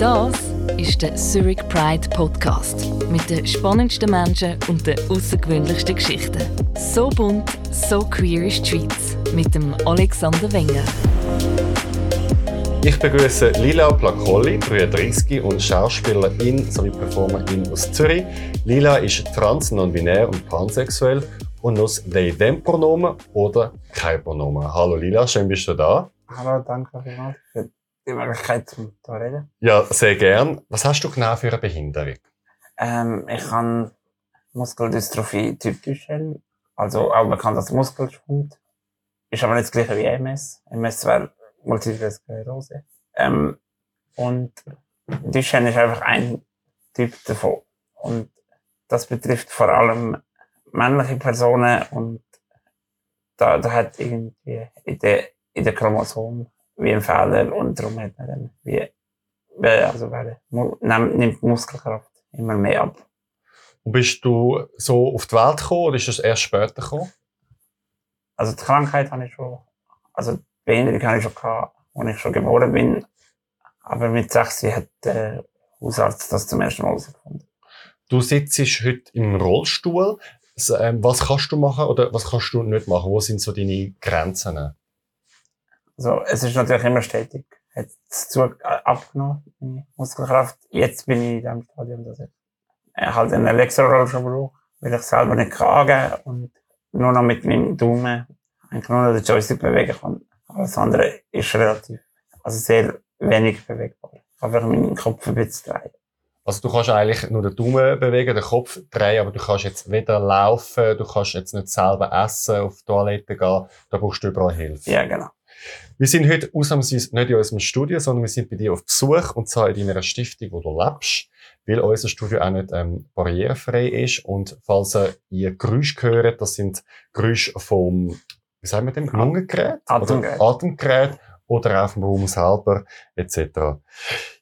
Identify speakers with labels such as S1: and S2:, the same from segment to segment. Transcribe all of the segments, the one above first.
S1: Das ist der Zurich Pride Podcast mit den spannendsten Menschen und den außergewöhnlichsten Geschichten. So bunt, so queer ist die Schweiz mit dem Alexander Wenger.
S2: Ich begrüße Lila Placolli, 33 und Schauspielerin sowie Performerin aus Zürich. Lila ist trans, non-binär und pansexuell und nutzt they them Pronomen oder kein Pronomen. Hallo Lila, schön bist du da.
S3: Hallo, danke vielmals für die Möglichkeit, zu reden.
S2: Ja, sehr gern. Was hast du genau für eine Behinderung?
S3: Ähm, ich habe Muskeldystrophie Typ Duchenne, also auch bekannt als Muskelschwund. Ist aber nicht das gleiche wie MS. MS wäre Multiple Sklerose. Ähm, und Duchenne ist einfach ein Typ davon. Und das betrifft vor allem männliche Personen und da, da hat irgendwie in der, in der Chromosom wie ein Fehler und darum hat man dann wie, also nimmt Muskelkraft immer mehr ab.
S2: Und bist du so auf die Welt gekommen oder ist das erst später gekommen?
S3: Also die Krankheit habe ich schon, also die Behinderung habe ich schon gehabt, als ich schon geboren bin. Aber mit 6 hat der Hausarzt das zum ersten Mal herausgefunden.
S2: Du sitzt heute im Rollstuhl. Ähm, was kannst du machen oder was kannst du nicht machen? Wo sind so deine Grenzen?
S3: Also, es ist natürlich immer stetig. Hat zu, äh, abgenommen, meine Muskelkraft. Jetzt bin ich in dem Stadium, dass ich äh, halt einen Elektrorollstuhl brauche, weil ich selber nicht kann angeben und nur noch mit meinem Daumen eigentlich nur noch den Joystick bewegen kann. Alles andere ist relativ, also sehr wenig bewegbar. Ich kann einfach meinen Kopf ein bisschen drehen.
S2: Also du kannst eigentlich nur den Daumen bewegen, den Kopf drehen, aber du kannst jetzt weder laufen, du kannst jetzt nicht selber essen, auf die Toilette gehen, da brauchst du überall Hilfe.
S3: Ja, genau.
S2: Wir sind heute ausnahmsweise nicht in unserem Studio, sondern wir sind bei dir auf Besuch, und zwar in deiner Stiftung, wo du lebst, weil unser Studio auch nicht ähm, barrierefrei ist und falls ihr Geräusche hört, das sind Geräusche vom, wie sagen wir dem, Lungengerät?
S3: Atemgerät.
S2: Oder Atemgerät oder auch vom Raum selber, etc.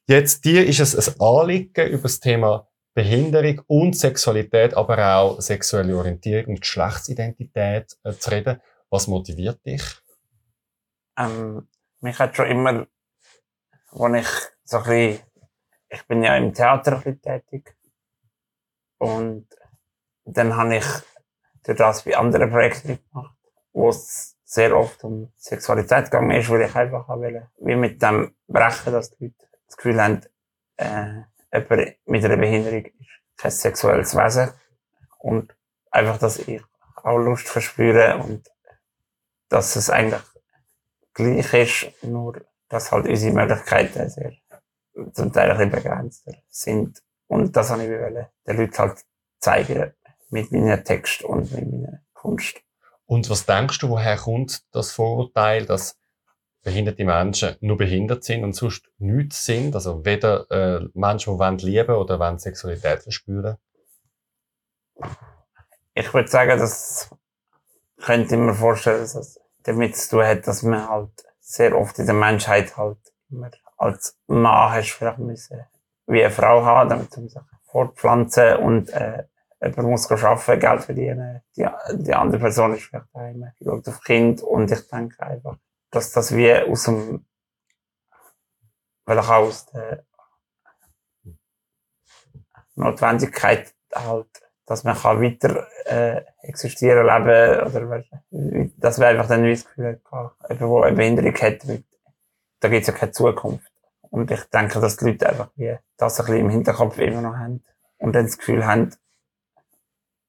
S2: Jetzt, dir ist es ein Anliegen über das Thema Behinderung und Sexualität, aber auch sexuelle Orientierung und Geschlechtsidentität äh, zu reden. Was motiviert dich?
S3: Ähm, mich hat schon immer, als ich so ein bisschen, ich bin ja im Theater ein bisschen tätig. Und dann habe ich das bei anderen Projekten gemacht, wo es sehr oft um Sexualität gegangen ist, weil ich einfach will, wie mit dem brechen, dass die Leute das Gefühl haben, äh, jemand mit einer Behinderung ist kein sexuelles Wesen. Und einfach, dass ich auch Lust verspüre und dass es eigentlich gleich ist, nur dass halt unsere Möglichkeiten sehr zum Teil ein bisschen begrenzter sind. Und das habe ich wollen, den Leuten halt zeigen mit meinem Text und mit meiner Kunst.
S2: Und was denkst du, woher kommt das Vorurteil, dass behinderte Menschen nur behindert sind und sonst nichts sind? Also weder äh, Menschen, die wollen lieben oder wollen Sexualität verspüren?
S3: Ich würde sagen, das könnte ich mir vorstellen, dass das damit zu tun hat, dass man halt sehr oft in der Menschheit halt immer als Mann hast vielleicht müssen, wie eine Frau haben, damit man sich fortpflanzen und äh, jemand muss arbeiten, Geld verdienen. Die, die andere Person ist vielleicht daheim, schaut auf Kind und ich denke einfach, dass das wie aus dem, vielleicht auch aus der Notwendigkeit halt, dass man kann weiter äh, existieren, leben oder dass man einfach dann das Gefühl hat, jemand, der eine Behinderung hat, da gibt es ja keine Zukunft. Und ich denke, dass die Leute einfach wie das ein bisschen im Hinterkopf immer noch haben und dann das Gefühl haben,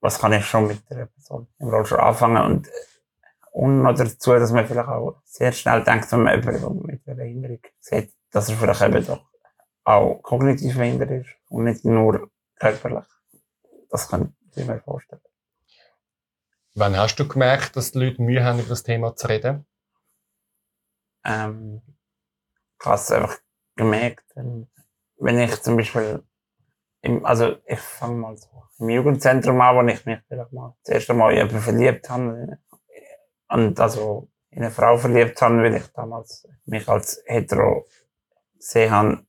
S3: was kann ich schon mit der Person im Rollstuhl anfangen und, und noch dazu, dass man vielleicht auch sehr schnell denkt, wenn man jemanden mit einer Behinderung sieht, dass er vielleicht eben doch auch kognitiv behindert ist und nicht nur körperlich. Das kann ich mir vorstellen.
S2: Wann hast du gemerkt, dass die Leute Mühe haben, über das Thema zu reden?
S3: Ähm, ich habe es einfach gemerkt, wenn ich zum Beispiel im, also ich fange mal so im Jugendzentrum an, wo ich mich vielleicht mal das erste Mal jemanden verliebt habe. Und also in eine Frau verliebt habe, weil ich damals mich als hetero gesehen habe.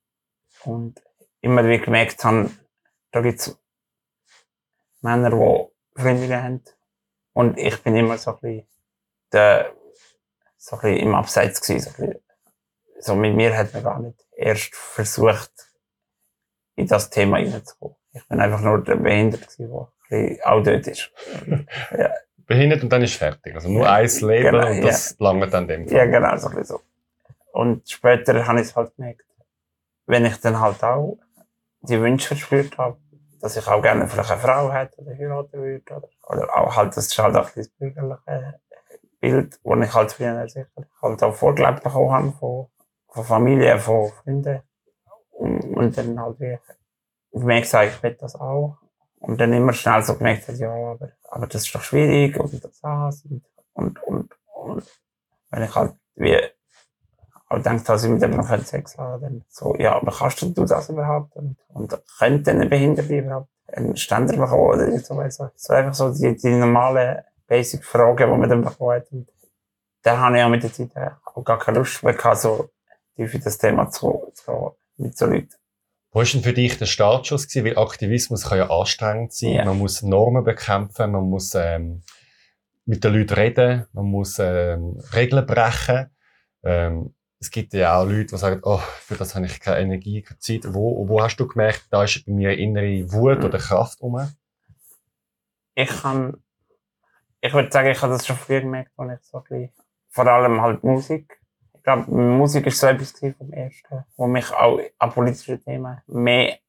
S3: Und immer wie gemerkt habe, da gibt's Männer, die Freundinnen haben. Und ich bin immer so ein bisschen, der, so ein bisschen im Abseits gewesen. So, ein bisschen, so mit mir hat man gar nicht erst versucht, in das Thema hineinzukommen. Ich bin einfach nur der Behinderte, der auch dort ist.
S2: ja. Behindert und dann ist fertig. Also nur ja, ein Leben genau, und das ja. lange dann dem
S3: Fall. Ja, genau, so ein so. Und später habe ich es halt gemerkt, wenn ich dann halt auch die Wünsche verspürt habe, dass ich auch gerne vielleicht eine Frau hätte oder heiraten würde, oder, oder auch halt, das ist halt auch das bürgerliche Bild, das ich halt früher sicher halt auch vorgelebt bekommen habe von, von Familie, von Freunden. Und, und dann halt wie, ich mir gesagt, ich will das auch. Und dann immer schnell so gemerkt, ja, aber, aber das ist doch schwierig und das und, und, und, und wenn ich halt wie auch denkt, dass ich mit jemandem Sex haben dann so, ja, aber kannst du das überhaupt? Und, und könnte eine Behinderte überhaupt einen Ständer bekommen oder so, also, so einfach so die, die normalen Basic-Fragen, die man dann bekommt. Und da habe ich auch mit der Zeit auch gar keine Lust mehr gehabt, so tief in das Thema zu, zu mit so Leuten.
S2: Wo war denn für dich der Startschuss gewesen? Weil Aktivismus kann ja anstrengend sein. Yeah. Man muss Normen bekämpfen, man muss ähm, mit den Leuten reden, man muss ähm, Regeln brechen. Ähm, es gibt ja auch Leute, die sagen, oh, für das habe ich keine Energie, keine Zeit. Wo, wo hast du gemerkt, da ist bei mir innere Wut oder Kraft rum?
S3: Ich kann, ich würde sagen, ich habe das schon früher gemerkt, als ich so ein vor allem halt Musik. Ich glaube, Musik ist so etwas vom Ersten, wo mich auch an politischen Themen mehr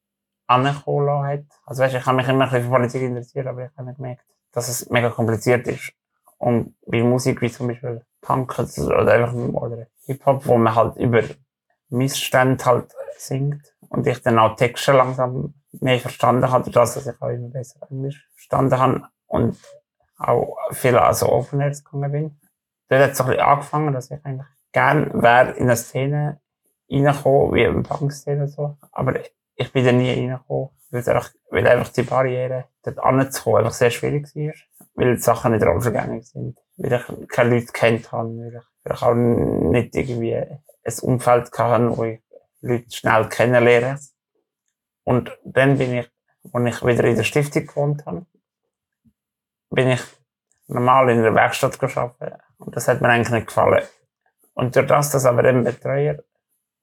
S3: angekommen hat. Also weißt, ich habe mich immer ein für Politik interessiert, aber ich habe gemerkt, dass es mega kompliziert ist. Und bei Musik, wie zum Beispiel Punk oder einfach, oder Hip-Hop, wo man halt über Missstände halt singt und ich dann auch Texte langsam mehr verstanden habe, dass ich auch immer besser Englisch verstanden habe und auch viel also Airs gegangen bin. Dort hat es ein bisschen angefangen, dass ich eigentlich gern wäre in eine Szene reingekommen, wie in Punk-Szene so, aber ich bin da nie reingekommen, weil einfach, weil einfach die Barriere dort anzukommen einfach sehr schwierig war, weil die Sachen nicht rausgegangen sind, weil ich keine Leute kennt habe, weil ich ich auch nicht irgendwie ein Umfeld gehabt, wo ich Leute schnell kennenlerne. Und dann bin ich, als ich wieder in der Stiftung gewohnt habe, bin ich normal in der Werkstatt gearbeitet. Und das hat mir eigentlich nicht gefallen. Und durch das, dass aber ein Betreuer,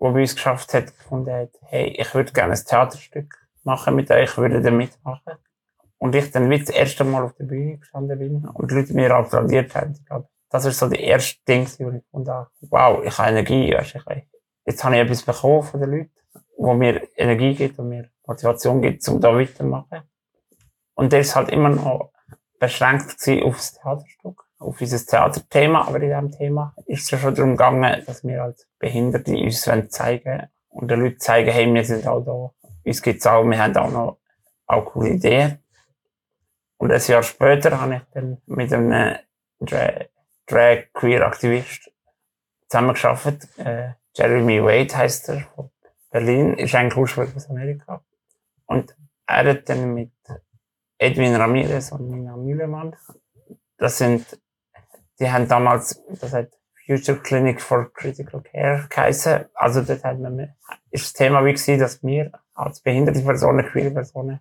S3: der bei uns geschafft hat, gefunden hat, hey, ich würde gerne ein Theaterstück machen mit euch, ich würde da mitmachen. Und ich dann wieder das erste Mal auf der Bühne gestanden bin und die Leute mir applaudiert haben. Ich glaube, das ist so die erste Ding, wo ich gefunden habe, wow, ich habe Energie, weißt, ich, jetzt habe ich etwas bekommen von den Leuten, wo mir Energie gibt und mir Motivation gibt, um da weiterzumachen. Und der ist halt immer noch beschränkt auf das Theaterstück, auf dieses Theaterthema, aber in diesem Thema ist es ja schon darum gegangen, dass wir als Behinderte uns zeigen und den Leuten zeigen, hey, wir sind auch da, uns gibt's auch, wir haben auch noch auch coole Ideen. Und ein Jahr später habe ich dann mit einem Drag Queer Aktivist zusammengearbeitet. Äh, Jeremy Wade heißt er, von Berlin, ist eigentlich ursprünglich aus Amerika. Und er hat dann mit Edwin Ramirez und Nina Mühlemann, das sind, die haben damals, das hat Future Clinic for Critical Care geheißen. Also dort hat man, ist das Thema wie gewesen, dass wir als behinderte Personen, queere Personen,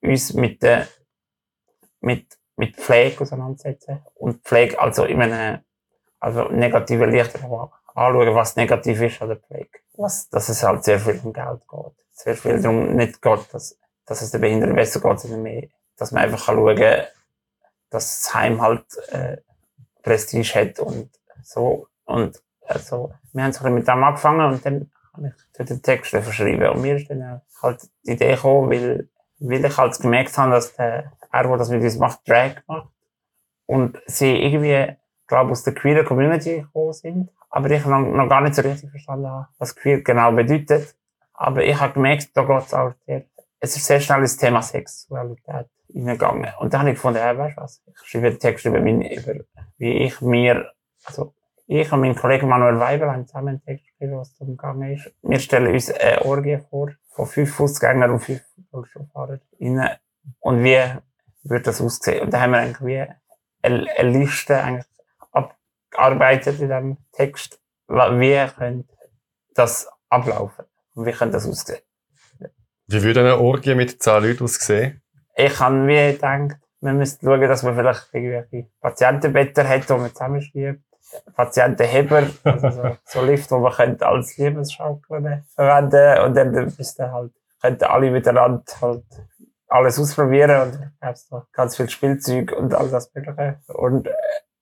S3: uns mit der, mit mit Pflege auseinandersetzen und Pflege also in einem also negative Licht anschauen, was negativ ist an der Pflege. Was, dass es halt sehr viel um Geld geht. Sehr viel darum nicht geht, dass, dass es der Behinderten besser geht, sondern mehr, dass man einfach kann schauen kann, dass das Heim halt äh, Prestige hat und so. Und also, wir haben so mit dem angefangen und dann habe ich den Text verschrieben. Und mir ist dann halt die Idee gekommen, weil, weil ich halt gemerkt habe, dass der er, der das mit uns macht, Drag macht. Und sie irgendwie, glaube aus der queer Community gekommen sind. Aber ich noch, noch gar nicht so richtig verstanden habe, was queer genau bedeutet. Aber ich habe gemerkt, da geht es auch sehr, es ist sehr schnell ins Thema Sexualität hineingegangen. Und dann habe ich gefunden, hey, weißt du was? Ich schreibe einen Text über, meine, über wie ich mir, also, ich und mein Kollege Manuel Weibel haben zusammen einen Text geschrieben, was darum gegangen ist. Wir stellen uns eine Orgie vor, von fünf Fußgängern und fünf Rollstuhlfahrern. Und wie würde das aussehen. Und da haben wir eigentlich wie eine, eine Liste eigentlich abgearbeitet in diesem Text, wie könnte das ablaufen und wie könnte das aussehen.
S2: Wie würde eine Orgie mit zehn Leuten aussehen?
S3: Ich habe wie gedacht, wir müssen schauen, dass man vielleicht irgendwelche Patientenbetten hat, die man zusammenschiebt. Patientenheber, also so, so Lift, wo man könnte als Lebensschaukel verwenden Und dann müsste halt könnten alle miteinander halt alles ausprobieren und gab so ganz viel Spielzeug und all das Mögliche. Und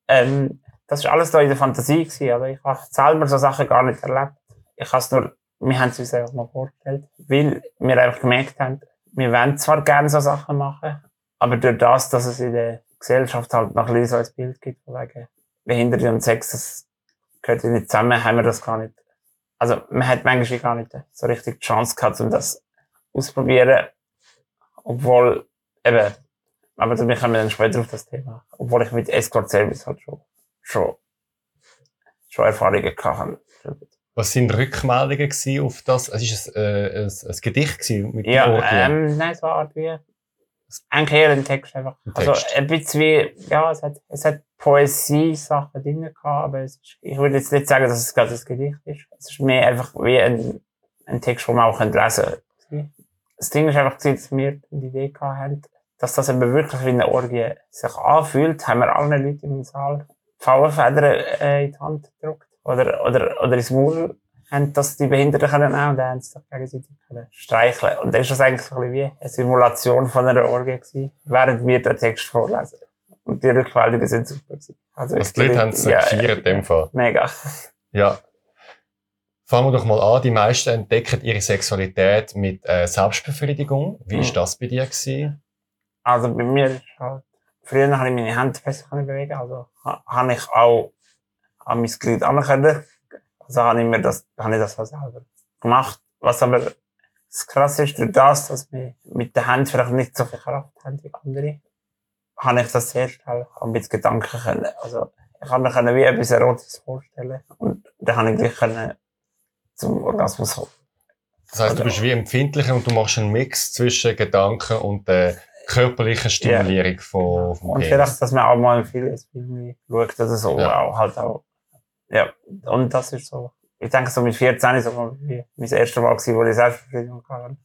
S3: ähm, das war alles da in der Fantasie gewesen. Also ich habe selber so Sachen gar nicht erlebt. Ich habe nur, wir haben es uns einfach mal vorgestellt, weil wir einfach gemerkt haben, wir wollen zwar gerne so Sachen machen, aber durch das, dass es in der Gesellschaft halt noch ein so ein Bild gibt, von wegen Behinderte und Sex, das gehört nicht zusammen, haben wir das gar nicht. Also man hat manchmal gar nicht so richtig die Chance gehabt, um das auszuprobieren, obwohl eben, aber da kommen wir dann später auf das Thema, obwohl ich mit Escort Service halt schon, schon, schon Erfahrungen gehabt habe.
S2: Was sind Rückmeldungen auf das? Es ist ein, äh, ein, ein Gedicht gewesen mit
S3: Ja, ähm, nein, es war Art wie, eigentlich eher ein Text einfach.
S2: Ein
S3: Also
S2: Text.
S3: ein bisschen wie, ja, es hat, es hat Poesie-Sachen drin gehabt, aber ist, ich würde jetzt nicht sagen, dass es gerade ein Gedicht ist. Es ist mehr einfach wie ein, ein Text, den man auch lesen könnte. Das Ding ist einfach, dass wir die Idee gehabt haben, dass das eben wirklich wie eine Orgie sich anfühlt, haben wir allen Leuten im Saal Pfauenfedern äh, in die Hand gedruckt oder, oder, oder ins Maul haben das die Behinderten können auch und dann haben sie sich gegenseitig können streicheln. Und dann ist das eigentlich so ein wie eine Simulation von einer Orgie gewesen, während wir den Text vorlesen. Und die Rückmeldungen sind super gewesen. Also,
S2: die Leute haben es
S3: ja,
S2: in dem Fall.
S3: Mega.
S2: Ja. Fangen wir doch mal an. Die meisten entdecken ihre Sexualität mit äh, Selbstbefriedigung. Wie ist
S3: Mhm.
S2: das bei dir gewesen?
S3: Also bei mir ist halt, früher habe ich meine Hände besser bewegen, also ha- habe ich auch an mein Glied anerkennen. Also habe ich mir das, habe ich das selber gemacht. Was aber das Krasse ist, durch das, dass wir mit den Händen vielleicht nicht so viel Kraft haben wie andere, habe ich das sehr schnell mit Gedanken können. Also ich habe mir wie etwas Erotisches vorstellen und dann habe ich gleich können zum Orgasmus kommen.
S2: Das heißt, du bist wie empfindlicher und du machst einen Mix zwischen Gedanken und der körperlichen Stimulierung von, vom
S3: Und
S2: Penis.
S3: vielleicht, dass man auch mal viele Filme schaut oder so,
S2: Ja.
S3: auch halt auch. Ja, und das ist so. Ich denke, so mit 14 ist so mein erstes Mal gewesen, wo ich Selbstbefriedigung hatte.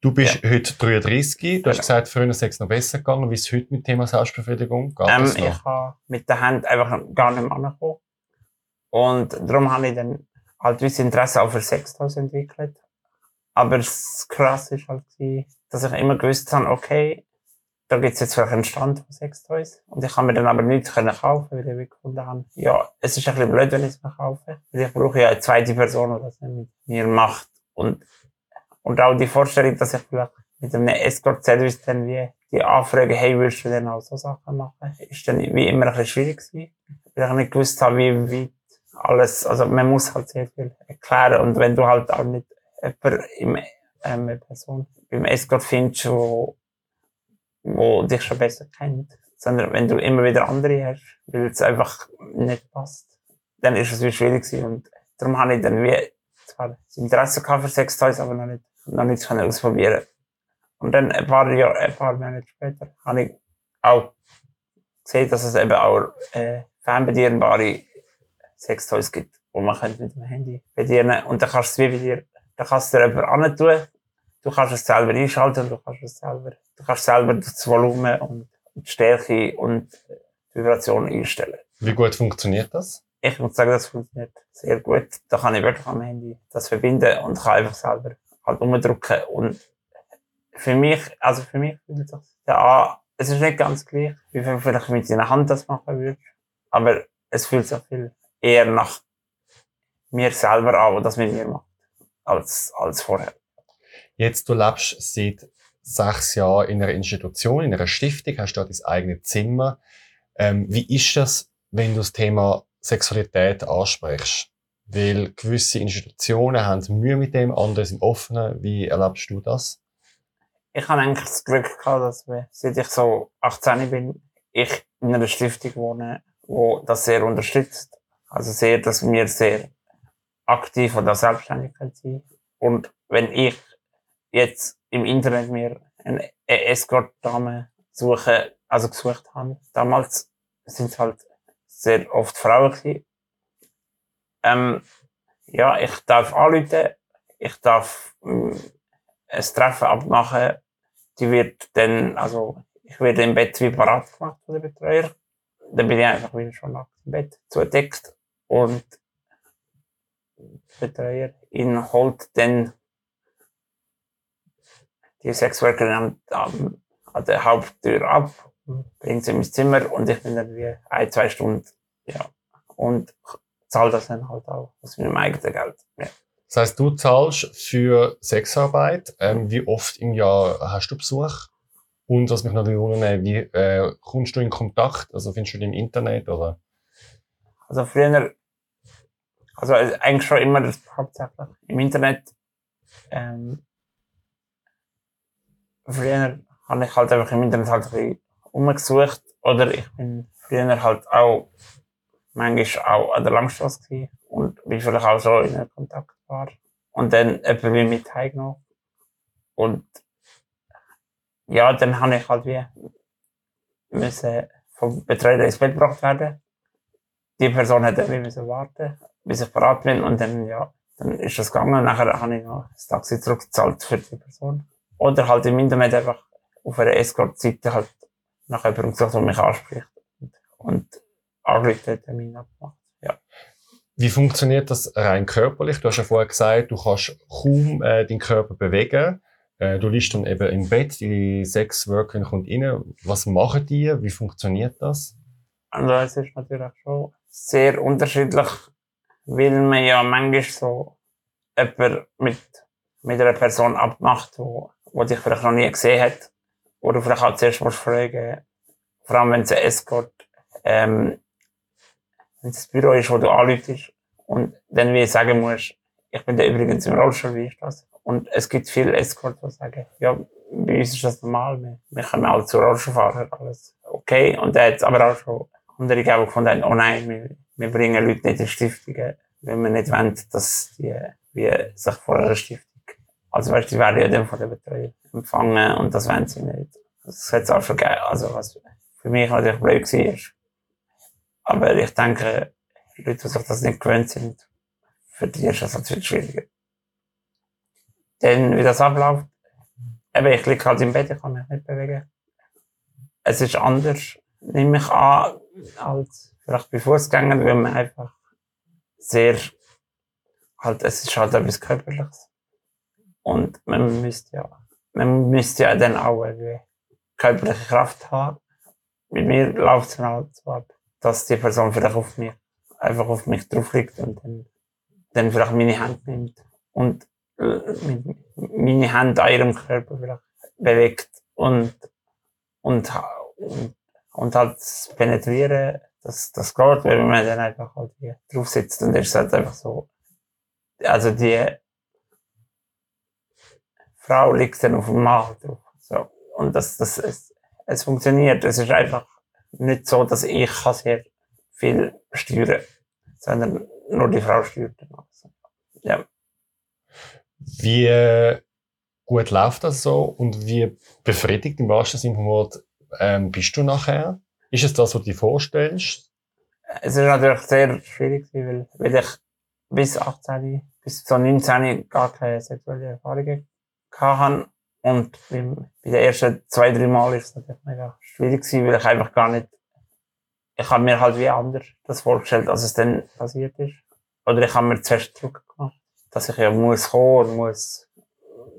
S2: Du bist heute 33. Du hast
S3: Genau.
S2: gesagt, früher ist es noch besser gegangen. Wie ist es heute mit dem Thema Selbstbefriedigung? Geht
S3: Ähm, ich habe mit der Hand einfach gar nicht mehr angekommen. Und darum habe ich dann halt das Interesse auch für Sextoys entwickelt. Aber das Krasse ist halt, dass ich immer gewusst habe, okay, da gibt's jetzt vielleicht einen Stand von Sextoys. Und ich kann mir dann aber nichts können kaufen, weil ich gefunden habe, ja, es ist ein bisschen blöd, wenn ich es mir kaufe. Weil ich brauche ja eine zweite Person, die das mit mir macht. Und, und auch die Vorstellung, dass ich vielleicht mit einem Escort-Service dann wie die Anfrage, hey, willst du denn auch so Sachen machen, ist dann wie immer ein bisschen schwierig gewesen. Weil ich nicht gewusst habe, wie weit alles, also man muss halt sehr viel erklären. Und wenn du halt auch nicht jemanden im, ähm, eine Person beim Escort findest, wo, wo dich schon besser kennt, sondern wenn du immer wieder andere hast, weil es einfach nicht passt, dann ist es wie schwierig gewesen. Und darum habe ich dann wie zwar das Interesse für Sextoys, aber noch nicht, noch nicht können ausprobieren. Und dann ein paar Jahre, ein paar Monate später habe ich auch gesehen, dass es eben auch äh, fernbedienbare Sextoys gibt, wo man mit dem Handy bedienen Und dann kannst du es wie bei dir, dann kannst du dir jemand antun. Du kannst es selber einschalten, du kannst es selber, du kannst selber das Volumen und die Stärke und die Vibration einstellen.
S2: Wie gut funktioniert das?
S3: Ich muss sagen, das funktioniert sehr gut. Da kann ich wirklich am Handy das verbinden und kann einfach selber halt umdrücken. Und für mich, also für mich fühlt sich ja an, es ist nicht ganz gleich, wie wenn du vielleicht mit deiner Hand das machen würdest. Aber es fühlt sich viel eher nach mir selber an, was das mit mir macht, als, als vorher.
S2: Jetzt, du lebst seit sechs Jahren in einer Institution, in einer Stiftung, hast dort dein eigenes Zimmer. Ähm, wie ist das, wenn du das Thema Sexualität ansprichst? Weil gewisse Institutionen haben Mühe mit dem, andere sind offener. Wie erlebst du das?
S3: Ich habe eigentlich das Glück gehabt, dass wir, seit ich so 18 bin, ich in einer Stiftung wohne, wo das sehr unterstützt. Also sehr, dass wir sehr aktiv an der Selbstständigkeit sind. Und wenn ich jetzt im Internet mir eine Escort-Dame suche, also gesucht habe, damals sind es halt sehr oft Frauen. Ähm, ja, ich darf anrufen, ich darf ähm, ein Treffen abmachen, die wird dann, also ich werde im Bett wie parat gemacht von der Betreuer. Dann bin ich einfach wieder schon nackt im Bett zugedeckt und der Betreuer ihn holt dann die Sexworkerin an, an der Haupttür ab, bringt sie in mein Zimmer und ich bin dann wie ein, zwei Stunden, ja, und zahle das dann halt auch aus meinem eigenen Geld. Ja.
S2: Das heißt, du zahlst für Sexarbeit. Ähm, wie oft im Jahr hast du Besuch? Und was mich natürlich wundern, wie äh, kommst du in Kontakt? Also findest du die im Internet oder?
S3: Also früher, also eigentlich schon immer das hauptsächlich im Internet. Ähm, früher habe ich halt einfach im Internet halt ein bisschen umgesucht. Oder ich bin früher halt auch manchmal auch an der Langstrasse gewesen und bin vielleicht auch so in Kontakt war. Und dann jemand wie mit heimgenommen. Und ja, dann habe ich halt wie müssen vom Betreuer ins Bett gebracht werden. Die Person hat dann wie müssen warten, bis ich bereit bin und dann, ja, dann ist das gegangen. Nachher habe ich noch das Taxi zurückgezahlt für die Person. Oder halt im Internet einfach auf einer Escort-Seite halt nach jemandem gesucht, der mich anspricht. Und angerufen, Termin abgemacht. Ja.
S2: Wie funktioniert das rein körperlich? Du hast ja vorher gesagt, du kannst kaum äh, deinen Körper bewegen. Äh, du liegst dann eben im Bett, die sechs Workerin kommt rein. Was machen die? Wie funktioniert das?
S3: Also es ist natürlich schon sehr unterschiedlich, weil man ja manchmal so jemand mit, mit einer Person abmacht, wo, wo dich vielleicht noch nie gesehen hat. Oder vielleicht auch zuerst musst fragen, vor allem wenn es ein Escort, ähm, wenn es das Büro ist, wo du anläutest und dann wie sagen musst, ich bin da übrigens im Rollstuhl, wie ist das? Und es gibt viele Escort, die sagen, ja, bei uns ist das normal, wir, wir können alle zu Rollstuhlfahrer, alles okay. Und da hat aber auch schon andere gegeben, die gefunden oh nein, wir, wir bringen Leute nicht in Stiftungen, wenn wir nicht wollen, dass die wie sich vor einer Stiftung, also weißt du, die werden ja dann von der Betreuer empfangen und das wollen sie nicht. Das hat es auch schon gegeben, also was für mich natürlich blöd war. Aber ich denke, Leute, die sich das nicht gewöhnt sind, für die ist das natürlich schwieriger. Dann, wie das abläuft, eben, ich liege halt im Bett, ich kann mich nicht bewegen. Es ist anders, nehme ich an, als vielleicht bei Fußgängern, weil man einfach sehr, halt, es ist halt etwas Körperliches. Und man müsste ja, man müsste ja dann auch irgendwie körperliche Kraft haben. Bei mir läuft es halt so ab, dass die Person vielleicht auf mich, einfach auf mich drauf liegt und dann, dann vielleicht meine Hand nimmt und äh, meine Hand an ihrem Körper vielleicht bewegt und, und, und, und halt penetrieren, das, das geht, wenn man dann einfach halt hier drauf sitzt und ist halt einfach so, also die Frau liegt dann auf dem Magen drauf, so. Und das, das, es, es funktioniert, es ist einfach nicht so, dass ich sehr viel steuern sondern nur die Frau steuert alles. Ja.
S2: Wie gut läuft das so und wie befriedigt im wahrsten Sinne vom Wort ähm, bist du nachher? Ist es das, was du dir vorstellst?
S3: Es ist natürlich sehr schwierig, weil, weil ich bis 18, bis zu 19 gar keine sexuelle Erfahrungen hatte. Und bei den ersten zwei, drei Mal ist es natürlich mega schwierig gewesen, weil ich einfach gar nicht, ich habe mir halt wie anders das vorgestellt, als es dann passiert ist. Oder ich habe mir zuerst Druck gemacht, dass ich ja muss kommen und muss,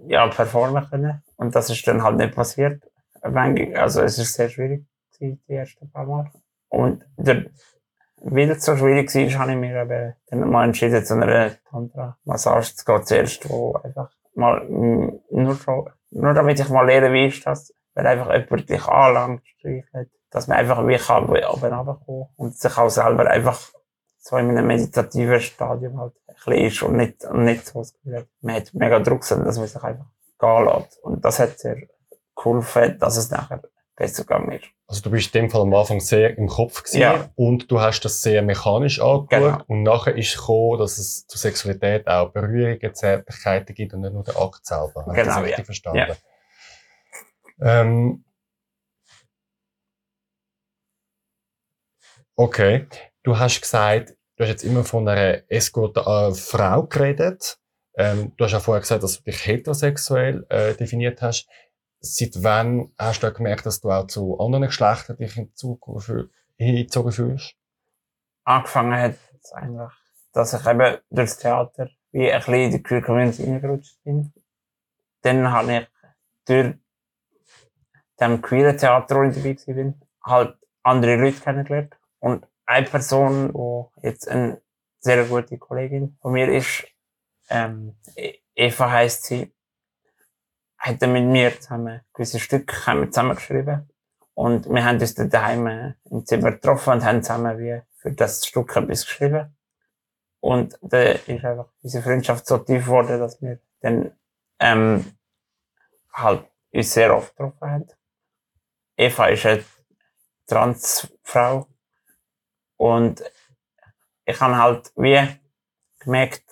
S3: ja, performen können. Und das ist dann halt nicht passiert. Also es ist sehr schwierig gewesen, die ersten paar Mal. Und weil es so schwierig war, habe ich mir eben dann mal entschieden, zu einer Tantra-Massage zu gehen zuerst, wo einfach mal, nur so, nur damit ich mal lerne, wie ist das, wenn einfach jemand dich anlangt, streichelt, dass man einfach wie kann oben runterkommen und sich auch selber einfach so in einem meditativen Stadium halt ein bisschen ist und nicht, nicht so das Gefühl hat, man hat mega Druck, sondern dass man sich einfach gehen lässt. Und das hat sehr geholfen, dass es nachher besser gegangen ist.
S2: Also du bist in dem Fall am Anfang sehr im Kopf gewesen
S3: Ja.
S2: und du hast das sehr mechanisch angeschaut
S3: Genau.
S2: und nachher ist gekommen, dass es zur Sexualität auch Berührungen, Zärtlichkeiten gibt und nicht nur der Akt selber. Habe ich das
S3: Genau,
S2: richtig
S3: ja.
S2: verstanden?
S3: Ja.
S2: Ähm, okay. Du hast gesagt, du hast jetzt immer von einer Escort-Frau geredet. Ähm, du hast auch vorher gesagt, dass du dich heterosexuell äh, definiert hast. Seit wann hast du gemerkt, dass du auch zu anderen Geschlechtern dich hingezogen fühlst?
S3: Angefangen hat es eigentlich, dass ich eben durchs Theater wie ein bisschen in die Queer Community reingerutscht bin. Dann habe ich durch dem queeren Theater, wo ich dabei war, halt andere Leute kennengelernt. Und eine Person, die jetzt eine sehr gute Kollegin von mir ist, ähm, Eva heisst sie, hat dann mit mir zusammen gewisse Stücke haben wir zusammengeschrieben. Und wir haben uns dann daheim im Zimmer getroffen und haben zusammen wie für das Stück etwas geschrieben. Und da ist einfach unsere Freundschaft so tief geworden, dass wir dann ähm, halt uns sehr oft getroffen haben. Eva ist eine Transfrau und ich habe halt wie gemerkt,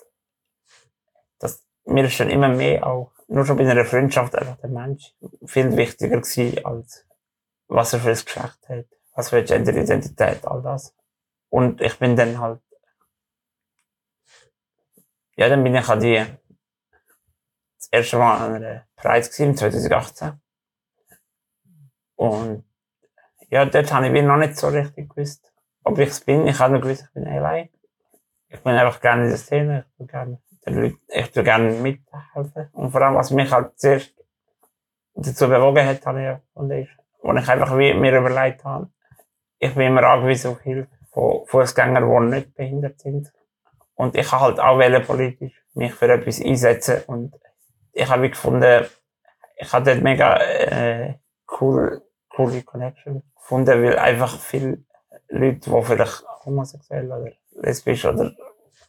S3: dass mir schon immer mehr auch, nur schon bei einer Freundschaft einfach der Mensch viel wichtiger gewesen, als was er für ein Geschlecht hat, was für eine Genderidentität, all das. Und ich bin dann halt, ja, dann bin ich an die, das erste Mal an einer Preis gewesen, 2018. Und ja, dort habe ich noch nicht so richtig gewusst, ob ich es bin. Ich habe nur gewusst, ich bin allein. Ich bin einfach gerne in der Szene. Ich will gerne den Leuten, ich gerne mithelfen. Und vor allem, was mich halt zuerst dazu bewogen hat, habe ich und ist, wo ich einfach wie mir überlegt habe, ich bin immer angewiesen auf Hilfe von Fußgängern, die nicht behindert sind. Und ich habe halt auch politisch mich für etwas einsetzen. Und ich habe gefunden, ich habe dort mega äh, cool, coole Connection gefunden, weil einfach viele Leute, die vielleicht homosexuell oder lesbisch oder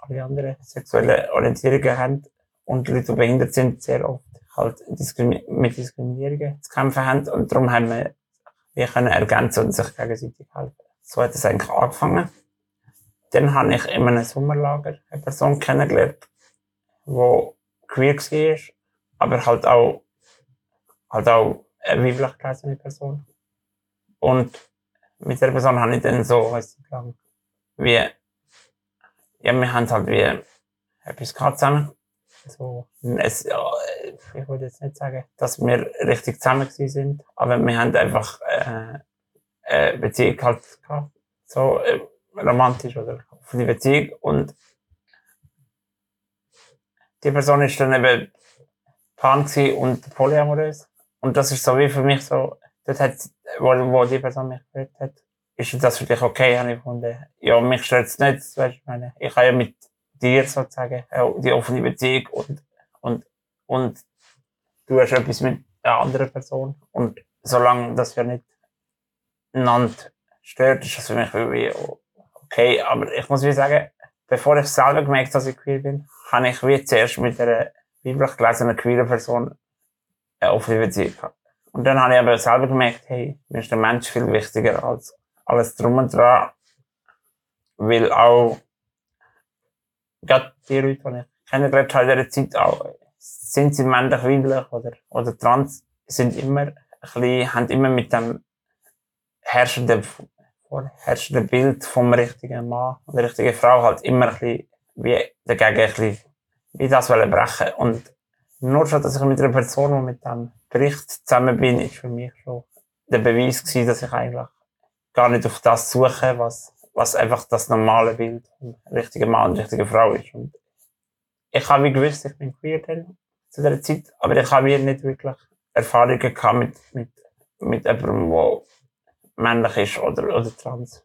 S3: alle anderen sexuelle Orientierungen haben und Leute, die behindert sind, sehr oft halt mit Diskriminierungen zu kämpfen haben. Und darum haben wir, wir können ergänzen und sich gegenseitig helfen. So hat es eigentlich angefangen. Dann habe ich in einem Sommerlager eine Person kennengelernt, die queer war, aber halt auch, halt auch eine weiblich gelesene Person. Und mit der Person habe ich dann so, weiss lang, wie, ja, wir haben halt wie etwas gehabt zusammen. So, es, ja, ich würde jetzt nicht sagen, dass wir richtig zusammen gewesen sind, aber wir haben einfach äh, eine Beziehung halt gehabt. So äh, romantisch oder offene Beziehung. Und die Person ist dann eben pan und polyamorös. Und das ist so wie für mich so, das hat, wo, wo die Person mich gefragt hat, ist das für dich okay, habe ich gefunden. Ja, mich stört es nicht, weißt, ich meine, ich habe ja mit dir sozusagen die offene Beziehung und, und, und du hast etwas mit einer anderen Person und solange das ja nicht einander stört, ist das für mich wie okay, aber ich muss wie sagen, bevor ich selber gemerkt habe, dass ich queer bin, habe ich wie zuerst mit einer weiblich gelesenen queeren Person eine offene Beziehung gehabt. Und dann habe ich aber selber gemerkt, hey, mir ist der Mensch viel wichtiger als alles drum und dran. Weil auch, gerade die Leute, die ich kennengelernt habe in dieser Zeit, auch, sind sie männlich, weiblich oder, oder trans, sind immer ein bisschen, haben immer mit dem herrschenden, herrschenden Bild vom richtigen Mann oder richtigen Frau halt immer ein bisschen wie dagegen ein bisschen, wie das wollen brechen. Und nur schon, dass ich mit einer Person, die mit dem Bericht zusammen bin, ist für mich schon der Beweis gewesen, dass ich eigentlich gar nicht auf das suche, was, was einfach das normale Bild von richtigen Mann und richtiger Frau ist. Und ich habe gewusst, ich bin queer dann, zu der Zeit, aber ich habe nicht wirklich Erfahrungen gehabt mit, mit, mit jemandem, der männlich ist oder, oder trans.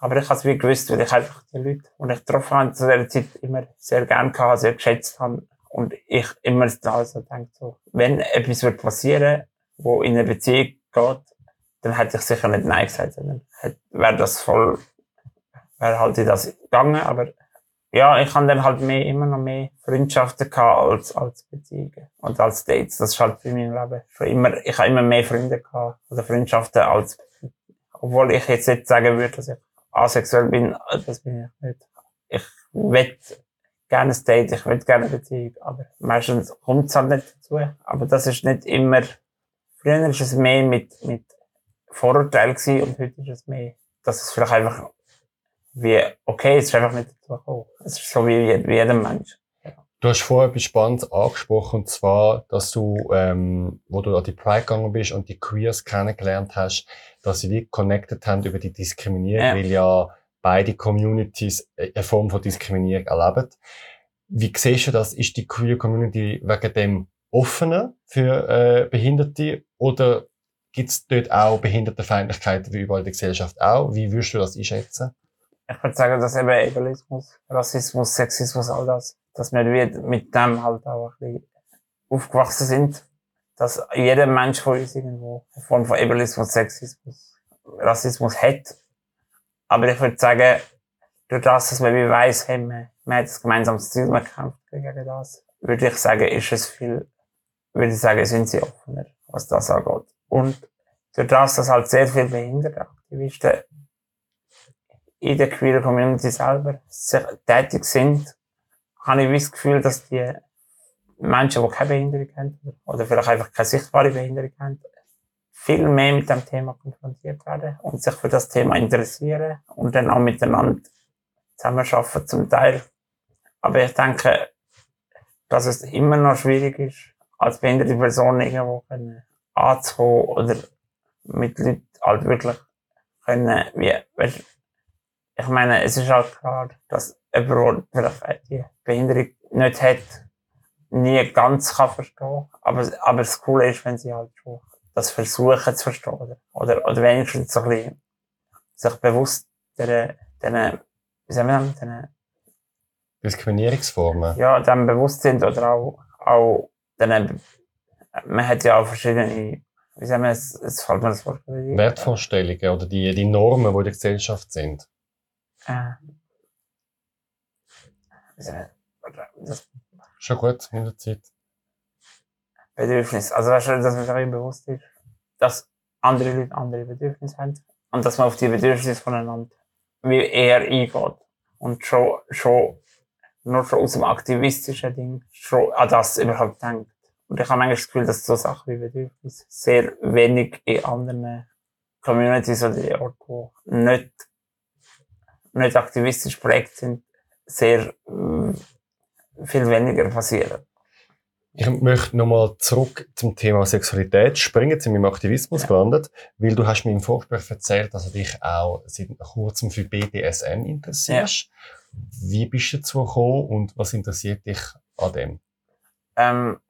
S3: Aber ich habe es wie gewusst, weil ich einfach die Leute, die ich getroffen habe, zu dieser Zeit immer sehr gern gehabt, sehr geschätzt habe. Und ich immer da so denke, so, wenn etwas passieren, wo in eine Beziehung geht, dann hätte ich sicher nicht Nein gesagt, sondern wäre das voll, wäre halt in das gegangen, aber ja, ich habe dann halt mehr, immer noch mehr Freundschaften gehabt als, als Beziehungen und als Dates. Das ist halt bei meinem Leben schon immer, ich habe immer mehr Freunde gehabt oder Freundschaften als, obwohl ich jetzt nicht sagen würde, dass ich asexuell bin, das bin ich nicht. Ich will gerne ein Date, ich will gerne eine Beziehung, aber meistens kommt es halt nicht dazu. Aber das ist nicht immer, früher ist es mehr mit, mit Vorurteil gewesen und heute ist es mehr, dass es vielleicht einfach wie, okay, es ist einfach nicht dazu gekommen. Es ist so wie, wie jeder Mensch.
S2: Du hast vorher etwas Spannendes angesprochen, und zwar, dass du, ähm, wo du an die Pride gegangen bist und die Queers kennengelernt hast, dass sie wie connected haben über die Diskriminierung, ja. weil ja beide Communities eine Form von Diskriminierung erleben. Wie siehst du das? Ist die Queer Community wegen dem offener für äh, Behinderte oder gibt es dort auch Behindertenfeindlichkeit wie überall in der Gesellschaft auch? Wie würdest du das einschätzen?
S3: Ich würde sagen, dass eben Ableismus, Rassismus, Sexismus, all das, dass wir mit dem halt auch ein bisschen aufgewachsen sind, dass jeder Mensch von uns irgendwo eine Form von Ableismus, Sexismus, Rassismus hat. Aber ich würde sagen, durch das, dass man wie weiss, hey, man, man hat ein gemeinsames Ziel, man kämpft gegen das, würde ich sagen, ist es viel, würde ich sagen, sind sie offener, was das angeht. Und durch das, dass halt sehr viele behinderte Aktivisten in der queer Community selber tätig sind, habe ich das Gefühl, dass die Menschen, die keine Behinderung haben, oder vielleicht einfach keine sichtbare Behinderung haben, viel mehr mit dem Thema konfrontiert werden und sich für das Thema interessieren und dann auch miteinander zusammenarbeiten zum Teil. Aber ich denke, dass es immer noch schwierig ist, als behinderte Person irgendwo anzukommen oder mit Leuten halt wirklich können, wie, weißt, ich meine, es ist halt klar, dass jemand, der vielleicht die Behinderung nicht hat, nie ganz kann verstehen. Aber, aber das Coole ist, wenn sie halt schon das versuchen zu verstehen. Oder, oder, oder wenigstens so ein bisschen sich bewusst der, der, wie sagen wir das,
S2: Diskriminierungsformen.
S3: Ja, dem bewusst sind oder auch, auch den, man hat ja auch verschiedene, wie sagen wir es, es fällt mir das Wort
S2: Wertvorstellungen oder die, die Normen, die in der Gesellschaft sind. Äh, das, Schon gut, in der Zeit.
S3: Bedürfnis. Also, weißt du, dass man sich auch bewusst ist, dass andere Leute andere Bedürfnisse haben und dass man auf die Bedürfnisse voneinander wie eher eingeht und schon, schon, nur schon aus dem aktivistischen Ding schon an das überhaupt denkt. Und ich habe manchmal das Gefühl, dass so Sachen wie Bedürfnis sehr wenig in anderen Communities oder Orten, die nicht, nicht aktivistisch prägt sind, sehr äh, viel weniger passieren.
S2: Ich möchte nochmal zurück zum Thema Sexualität springen, zu meinem Aktivismus ja. gelandet, weil du hast mir im Vorgespräch erzählt, dass du dich auch seit kurzem für BDSM interessierst. Ja. Wie bist du dazu gekommen und was interessiert dich an dem?
S3: Ähm,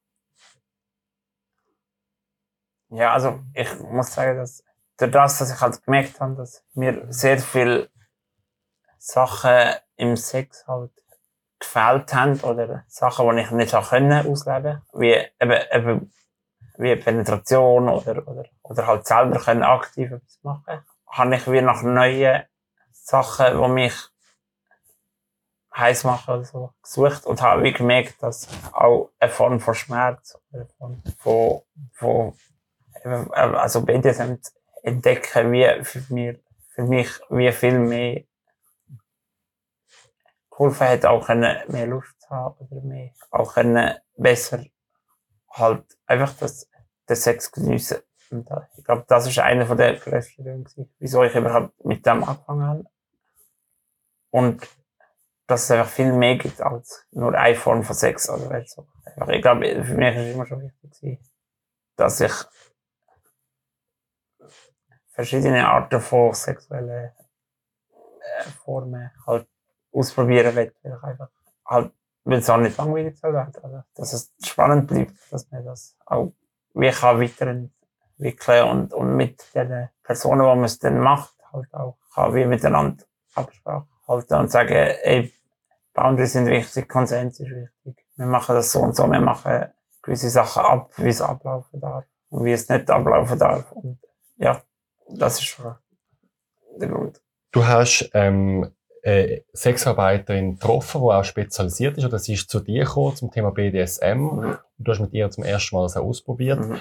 S3: ja, also ich muss sagen, dass durch das, dass ich halt gemerkt habe, dass mir sehr viele Sachen im Sex halt gefällt haben oder Sachen, die ich nicht können ausleben wie eben, eben wie Penetration oder, oder, oder halt selber können aktiv etwas machen, habe ich wie nach neuen Sachen, die mich heiß machen oder so, gesucht und habe wie gemerkt, dass auch eine Form von Schmerz oder von, von, von also BDSM entdecken, wie für mich, für mich wie viel mehr geholfen hat, auch können mehr Lust zu haben oder mehr, auch können besser halt einfach das, den Sex geniessen. Und ich glaube, das ist einer von der größten Gründe, wieso ich überhaupt mit dem angefangen habe. Und dass es einfach viel mehr gibt als nur eine Form von Sex. Also, so. Ich glaube, für mich ist es immer schon wichtig, dass ich verschiedene Arten von sexuellen äh, Formen halt ausprobieren will, einfach halt, weil es auch nicht langweilig soll werden, also, dass es spannend bleibt, dass man das auch wie kann weiterentwickeln und, und mit den Personen, die man es dann macht, halt auch kann wie miteinander Absprache halten und sagen, ey, Boundaries sind wichtig, Konsens ist wichtig. Wir machen das so und so, wir machen gewisse Sachen ab, wie es ablaufen darf und wie es nicht ablaufen darf. Und ja, das ist schon der Grund.
S2: Du hast ähm, äh, Sexarbeiterin getroffen, die auch spezialisiert ist, oder sie ist zu dir gekommen zum Thema BDSM mhm. und du hast mit ihr zum ersten Mal das auch ausprobiert. Mhm.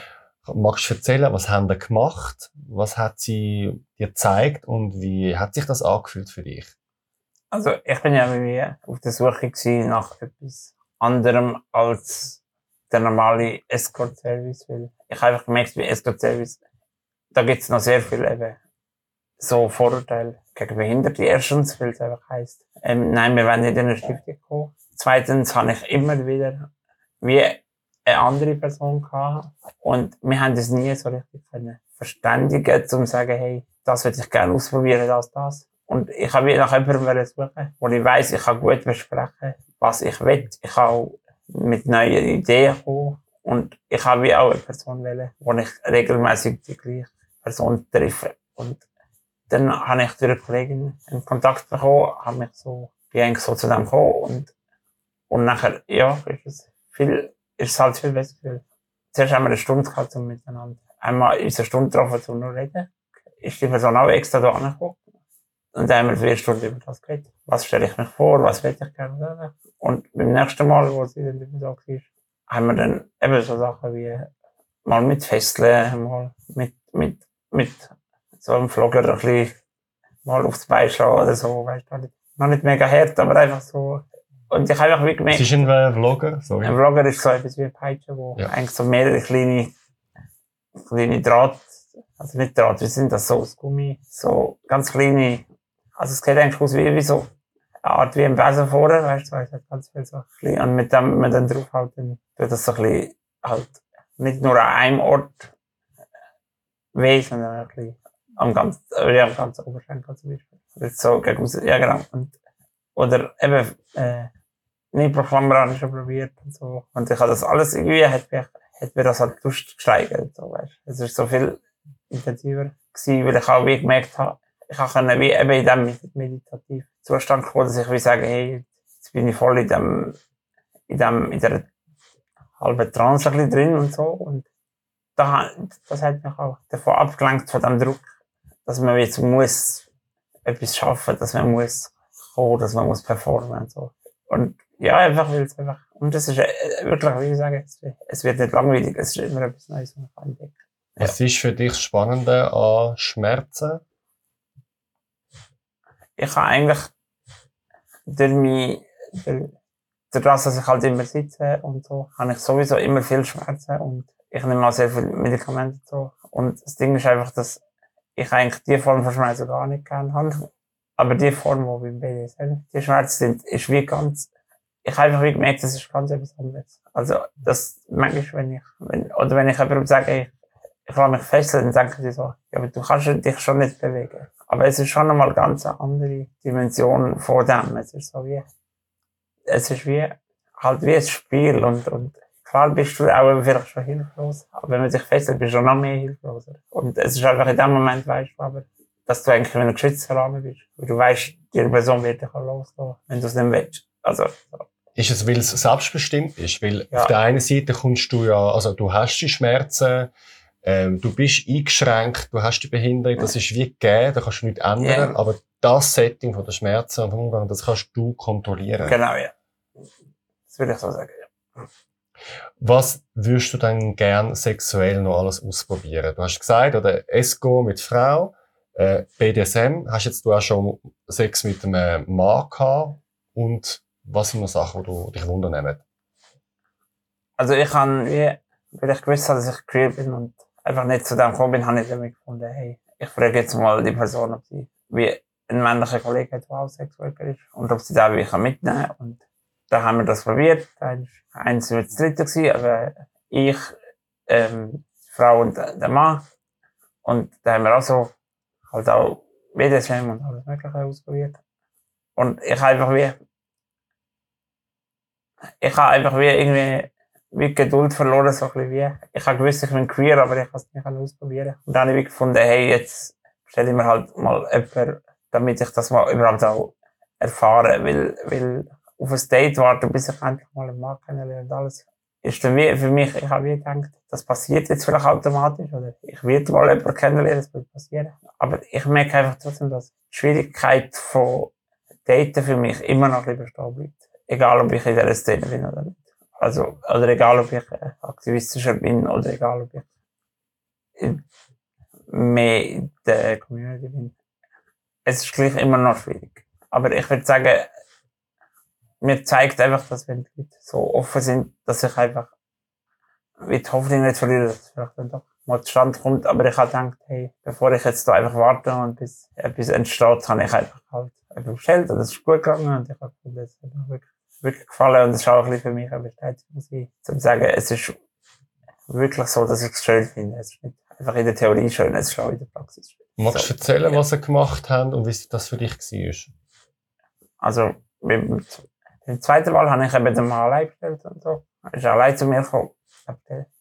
S2: Magst du erzählen, was haben sie gemacht? Was hat sie dir gezeigt und wie hat sich das angefühlt für dich?
S3: Also, ich bin ja wie auf der Suche nach etwas anderem als der normale Escort-Service, ich einfach gemerkt, wie Escort-Service, da gibt es noch sehr viel eben so Vorurteile gegen Behinderte. Erstens, weil es einfach heisst, ähm, nein, wir wollen nicht in eine Stiftung kommen. Zweitens habe ich immer wieder wie eine andere Person gehabt und wir haben das nie so richtig können verständigen, um zu sagen, hey, das würde ich gerne ausprobieren, das, das. Und ich habe nach jemandem suchen, wo ich weiss, ich kann gut besprechen, was ich will. Ich kann auch mit neuen Ideen kommen Und ich habe wie auch eine Person wählen, wo ich regelmäßig die gleiche Person treffe. Und dann habe ich durch eine Kollegin in Kontakt bekommen, habe mich so, bin eigentlich so zu dem gekommen und, und nachher, ja, ist es viel, ist es halt viel besser. Weil zuerst haben wir eine Stunde gehabt, um miteinander, einmal unsere Stunde getroffen, um nur reden. Ist die Person auch extra da angekommen. Und dann haben wir vier Stunden über das geredet. Was stelle ich mir vor, was will ich gerne Und beim nächsten Mal, wo sie dann da war, haben wir dann eben so Sachen wie mal mit Festeln, mal mit, mit, mit so einem Vlogger ein bisschen mal aufs Bein schlagen oder so, weißt du, noch nicht mega hart, aber einfach so. Und ich habe einfach wie gemerkt.
S2: Was ist ein äh, Vlogger? Sorry.
S3: Ein Vlogger ist so etwas wie ein Peitsche, wo
S2: Ja.
S3: eigentlich so mehrere kleine, kleine Draht, also nicht Draht, wie sind das so aus Gummi, so ganz kleine, also es sieht eigentlich aus wie, wie so eine Art wie ein Besen vorne, weißt du, es hat ganz viel so klein, und mit dem, wenn man dann draufhaut, dann tut das so ein bisschen halt nicht nur an einem Ort ein bisschen am ganz, äh, ja, am ganzen Oberschenkel zum Beispiel. So gegen ja genau. Und, oder eben, äh, schon probiert und so. Und ich habe das alles irgendwie, hat mir, hat mir das halt Lust gesteigert, so, weißt. Es ist so viel intensiver gewesen, weil ich auch wie gemerkt habe, ich können wie eben in med- meditativen Zustand kommen, dass ich wie sage, hey, jetzt bin ich voll in dem, in dem, in der halben Trance ein bisschen drin und so. Und da, das hat mich auch davon abgelenkt, von dem Druck, dass man jetzt muss etwas schaffen, dass man muss kommen, dass man muss performen und so. Und ja, einfach, weil es einfach, und das ist äh, wirklich, wie ich sage, es, wird nicht langweilig, es ist immer etwas Neues, was man entdecken.
S2: Was ist für dich Spannende an Schmerzen?
S3: Ich habe eigentlich durch mich, durch, durch das, dass ich halt immer sitze und so, habe ich sowieso immer viel Schmerzen und ich nehme auch sehr viele Medikamente so. Und das Ding ist einfach, dass ich eigentlich die Form von Schmerzen gar nicht gerne habe. Aber die Form, die beim BDSM, die Schmerzen sind, ist wie ganz, ich habe einfach wie gemerkt, das ist ganz etwas anderes. Also, das, manchmal, wenn ich, wenn, oder wenn ich jemandem sage, ey, ich lasse mich fesseln, dann denken sie so, ja, aber du kannst dich schon nicht bewegen. Aber es ist schon nochmal ganz eine andere Dimension von dem. Es ist so wie, es ist wie, halt wie ein Spiel und, und klar bist du auch vielleicht schon hilflos, aber wenn man sich fesselt, bist du noch mehr hilfloser. Und es ist einfach in dem Moment, weißt du, aber, dass du eigentlich in einem geschützten Rahmen bist. Weil du weißt, die Person wird dich auch loslassen, wenn du es nicht willst. Also, so.
S2: Ist es, weil es selbstbestimmt ist? Weil
S3: Ja.
S2: auf der einen Seite kommst du ja, also du hast die Schmerzen, ähm, du bist eingeschränkt, du hast die Behinderung, das ist wie gegeben, da kannst du nichts ändern,
S3: Ja.
S2: aber das Setting von der Schmerzen und vom Umgang, das kannst du kontrollieren.
S3: genau, ja. Das würde ich so sagen, ja.
S2: Was würdest du dann gern sexuell noch alles ausprobieren? Du hast gesagt, oder Esco mit Frau, äh, BDSM, hast jetzt du auch schon Sex mit einem Mann gehabt und was sind noch Sachen, die du dich wundernehmen?
S3: Also ich habe, weil ich gewusst habe, dass ich queer bin und einfach nicht zu dem gekommen bin, habe ich damit gefunden, hey, ich frage jetzt mal die Person, ob sie wie ein männlicher Kollege der auch Sexworker ist und ob sie da wie kann mitnehmen kann. Da haben wir das probiert. Eins wird das dritte gewesen, aber ich, ähm, die Frau und der Mann. Und da haben wir auch so halt auch BDSM und alles Mögliche ausprobiert. Und ich einfach wie, ich habe einfach wie irgendwie wie Geduld verloren, so ein bisschen wie. Ich habe gewusst, ich bin queer, aber ich kann es nicht ausprobieren. Und dann habe ich gefunden, hey, jetzt stelle ich mir halt mal jemanden, damit ich das mal überhaupt auch erfahre, weil, weil auf ein Date warten, bis ich endlich mal einen Mann kennenlerne alles. Ist dann wie, für mich, ich habe wie gedacht, das passiert jetzt vielleicht automatisch, oder ich werde mal jemanden kennenlernen, das wird passieren. Aber ich merke einfach trotzdem, dass die Schwierigkeit von Daten für mich immer noch ein bisschen bleibt. Egal, ob ich in dieser Szene bin oder nicht. Also, oder egal, ob ich äh, aktivistischer bin oder egal, ob ich in, mehr in der Community bin. Es ist gleich immer noch schwierig. Aber ich würde sagen, mir zeigt einfach, dass wenn die Leute so offen sind, dass ich einfach die Hoffnung nicht verliere, dass es vielleicht dann doch mal zustande kommt. Aber ich habe gedacht, hey, bevor ich jetzt da einfach warte und bis etwas entsteht, habe ich einfach halt einfach bestellt und es ist gut gegangen und ich habe das hat mir wirklich, wirklich gefallen und es ist auch ein bisschen für mich eine Bestätigung gewesen, zu sagen, es ist wirklich so, dass ich es schön finde. Es ist nicht einfach in der Theorie schön, es ist auch in der Praxis schön.
S2: Magst du erzählen, was sie gemacht haben und wie das für dich war?
S3: Also, beim, beim zweiten Mal habe ich eben den Mann allein bestellt und so. Er ist allein zu mir gekommen.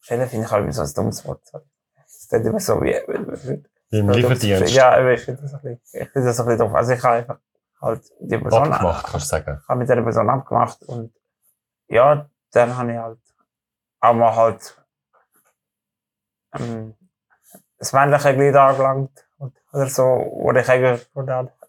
S3: Stellen finde ich halt so ein dummes Wort. Das ist immer so wie,
S2: Wie im Lieferdienst.
S3: Ja, ich finde das ein bisschen, ich finde das ein bisschen doof. Also ich habe einfach halt die Person,
S2: Abgemacht, kannst du sagen.
S3: ich habe mit der Person abgemacht und ja, dann habe ich halt auch mal halt ähm, das männliche Glied angelangt oder so, wo ich eigentlich,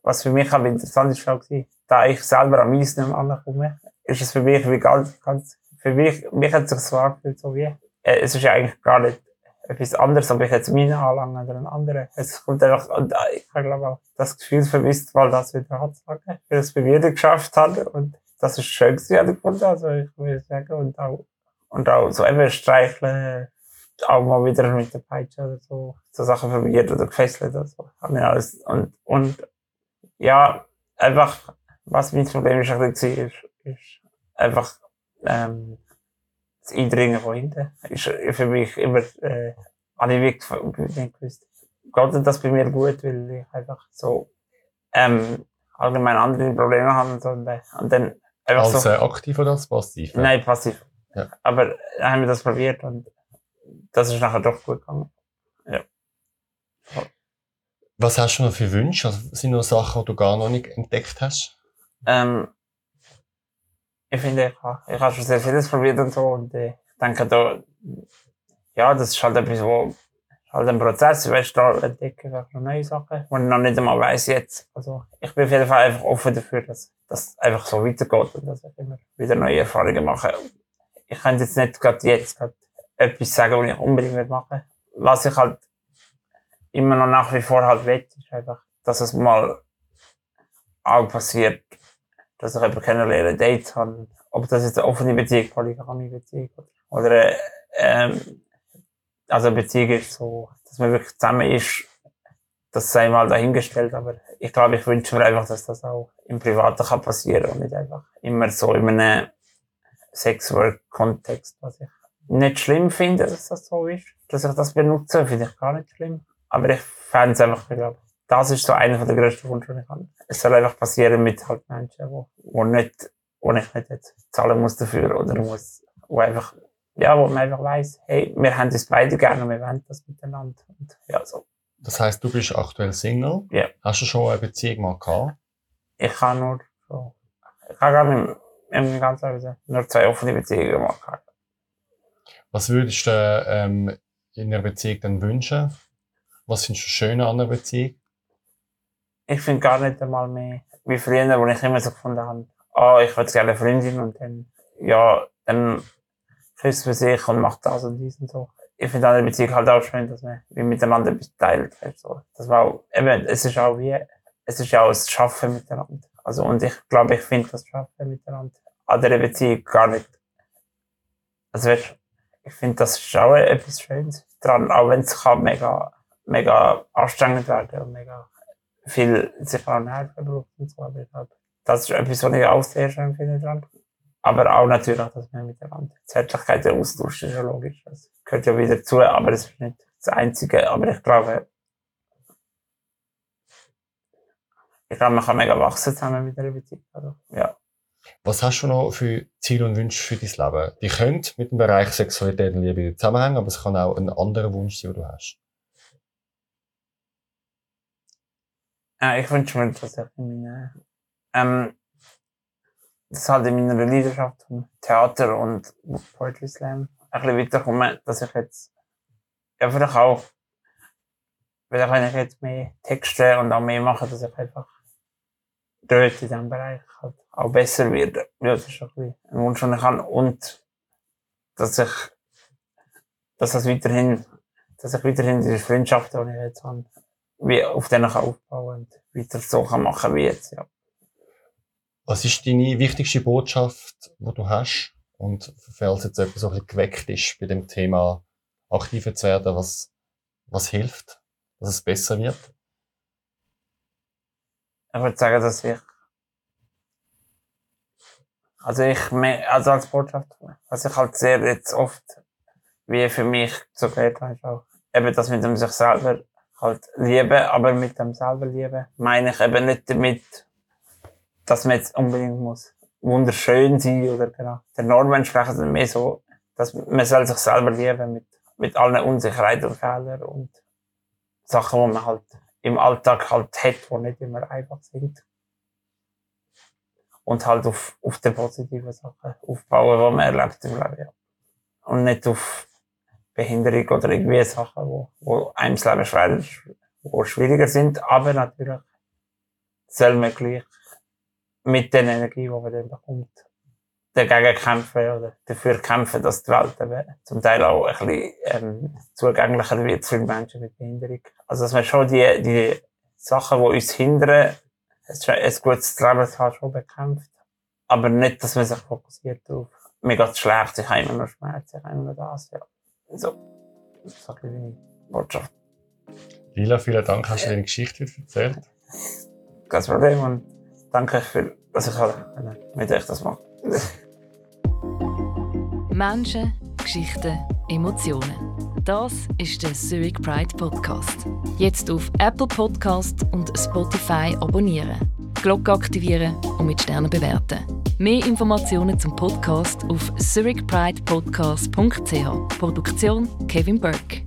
S3: was für mich aber interessant ist, gewesen, da ich selber am Eis nicht mehr ankomme, ist es für mich wie ganz, ganz, für mich, mich hat sich so angefühlt, so wie, äh, es ist ja eigentlich gar nicht etwas anderes, ob ich jetzt meine anlange oder einen anderen. Es kommt einfach, und äh, ich habe glaube auch das Gefühl vermisst, weil das wieder hat, sagen, weil es bei mir geschafft hat und das ist schön gewesen, also ich würde sagen, und auch, und auch so eben streicheln, auch mal wieder mit der Peitsche oder so, so Sachen probiert oder gefesselt oder so. Und, und, ja, einfach, was mein Problem ist, war, ist, ist einfach, ähm, das Eindringen von hinten. Ist für mich immer, äh, habe ich wirklich gewusst. Geht das bei mir gut, weil ich einfach so, ähm, allgemein andere Probleme habe und so, und, äh, dann einfach
S2: Als
S3: so.
S2: äh, aktiv oder als passiv?
S3: Nein, passiv.
S2: Ja.
S3: Aber dann haben wir das probiert und das ist nachher doch gut gegangen.
S2: Was hast du noch für Wünsche? Also, sind noch Sachen, die du gar noch nicht entdeckt hast?
S3: Ähm, ich finde, ich habe, ich habe schon sehr vieles probiert und so und ich denke da, ja, das ist halt etwas, wo halt ein Prozess, weißt du, da entdecke ich neue Sachen, wo ich noch nicht einmal weiss jetzt. Also ich bin auf jeden Fall einfach offen dafür, dass das einfach so weitergeht und dass ich immer wieder neue Erfahrungen mache. Ich könnte jetzt nicht gerade jetzt gerade etwas sagen, was ich unbedingt machen will. Was ich halt immer noch nach wie vor halt will, ist einfach, dass es mal auch passiert, dass ich jemanden kennenlerne, Dates habe, ob das jetzt eine offene Beziehung, polygame Beziehung. Oder, ähm, also eine Beziehung ist so, dass man wirklich zusammen ist, das sei mal dahingestellt, aber ich glaube, ich wünsche mir einfach, dass das auch im Privaten kann passieren und nicht einfach immer so in einem Sexwork-Kontext, was ich nicht schlimm finde, dass das so ist, dass ich das benutze, finde ich gar nicht schlimm, aber ich fände es einfach, ich glaube, das ist so einer der grössten Wünsche, die ich habe. Es soll einfach passieren mit halt Menschen, wo, wo nicht, wo ich nicht jetzt zahlen muss dafür oder muss, wo einfach, ja, wo man einfach weiss, hey, wir haben das beide gerne und wir wollen das miteinander. Und ja, so.
S2: Das heisst, du bist aktuell Single.
S3: Ja.
S2: Hast du schon eine Beziehung mal gehabt?
S3: Ich kann nur so, ich habe gar nicht im ganzen Leben nur zwei offene Beziehungen gemacht.
S2: Was würdest du ähm, in einer Beziehung dann wünschen? Was findest du schön an einer Beziehung?
S3: Ich finde gar nicht einmal mehr wie früher, wo ich immer so gefunden habe, ah, ich würde gerne eine Freundin und dann, ja, dann küsst man sich und macht das und dies und so. Ich finde an der Beziehung halt auch schön, dass man wie miteinander weißt du, So. Das war auch, eben, es ist auch wie, es ist auch das Schaffen miteinander. Also, und ich glaube, ich finde das Schaffen miteinander an der Beziehung gar nicht. Also, weißt, ich finde, das ist auch etwas Schönes dran, auch wenn es mega, mega anstrengend werden und mega viel sich an Nerven braucht und so. Aber ich glaube, das ist etwas, was ich auch sehr schön finde dran. Aber auch natürlich, dass man miteinander Zärtlichkeit austauscht, ist ja logisch. Das gehört ja wieder zu, aber das ist nicht das Einzige. Aber ich glaube, ich glaube, man kann mega wachsen zusammen mit einer Beziehung. Also, ja.
S2: Was hast du noch für Ziele und Wünsche für dein Leben? Die können mit dem Bereich Sexualität und Liebe zusammenhängen, aber es kann auch ein anderer Wunsch sein, den du hast.
S3: Ja, ich wünsche mir, dass ich in meiner, ähm, das halt in meiner Leidenschaft vom Theater und Poetry Slam ein bisschen weiterkomme, dass ich jetzt, ja, vielleicht auch, vielleicht wenn ich jetzt mehr Texte und auch mehr mache, dass ich einfach dort in diesem Bereich halt auch besser werde. Ja, das ist ein ein Wunsch, den ich habe. Und, dass ich, dass das weiterhin, dass ich weiterhin diese Freundschaften, die ich jetzt habe, wie auf denen aufbauen und weiter so kann machen wie jetzt, ja.
S2: Was ist deine wichtigste Botschaft, die du hast? Und falls jetzt etwas so ein bisschen geweckt ist bei dem Thema aktiver zu werden, was, was hilft, dass es besser wird?
S3: Ich würde sagen, dass ich, also ich, also als Botschaft, was ich halt sehr jetzt oft, wie für mich so gelernt habe, ist auch, eben das mit dem sich selber halt lieben, aber mit dem selber lieben, meine ich eben nicht damit, dass man jetzt unbedingt muss wunderschön sein oder genau der Norm entsprechen, sondern mehr so, dass man soll sich selber lieben mit, mit allen Unsicherheiten und Fehlern und Sachen, die man halt im Alltag halt hat, die nicht immer einfach sind. Und halt auf, auf die positiven Sachen aufbauen, die man erlebt im Leben. Ja. Und nicht auf Behinderung oder irgendwie Sachen, wo, wo einem das Leben schwer, wo schwieriger sind. Aber natürlich soll man gleich mit der Energie, die man dann bekommt, dagegen kämpfen oder dafür kämpfen, dass die Welt eben zum Teil auch ein bisschen ähm, zugänglicher wird für Menschen mit Behinderung. Also dass man schon die, die Sachen, die uns hindern, ein gutes Leben zu haben, schon bekämpft. Aber nicht, dass man sich fokussiert auf, mir geht's schlecht, ich habe immer noch Schmerzen, ich habe immer noch das, ja. So, so ein bisschen Botschaft.
S2: Lila, vielen Dank, hast du deine Geschichte erzählt.
S3: Kein Problem und danke, für, dass ich mit euch das mache.
S1: Menschen, Geschichten, Emotionen. Das ist der Zurich Pride Podcast. Jetzt auf Apple Podcast und Spotify abonnieren, Glocke aktivieren und mit Sternen bewerten. Mehr Informationen zum Podcast auf zurichpridepodcast.ch. Produktion Kevin Burke.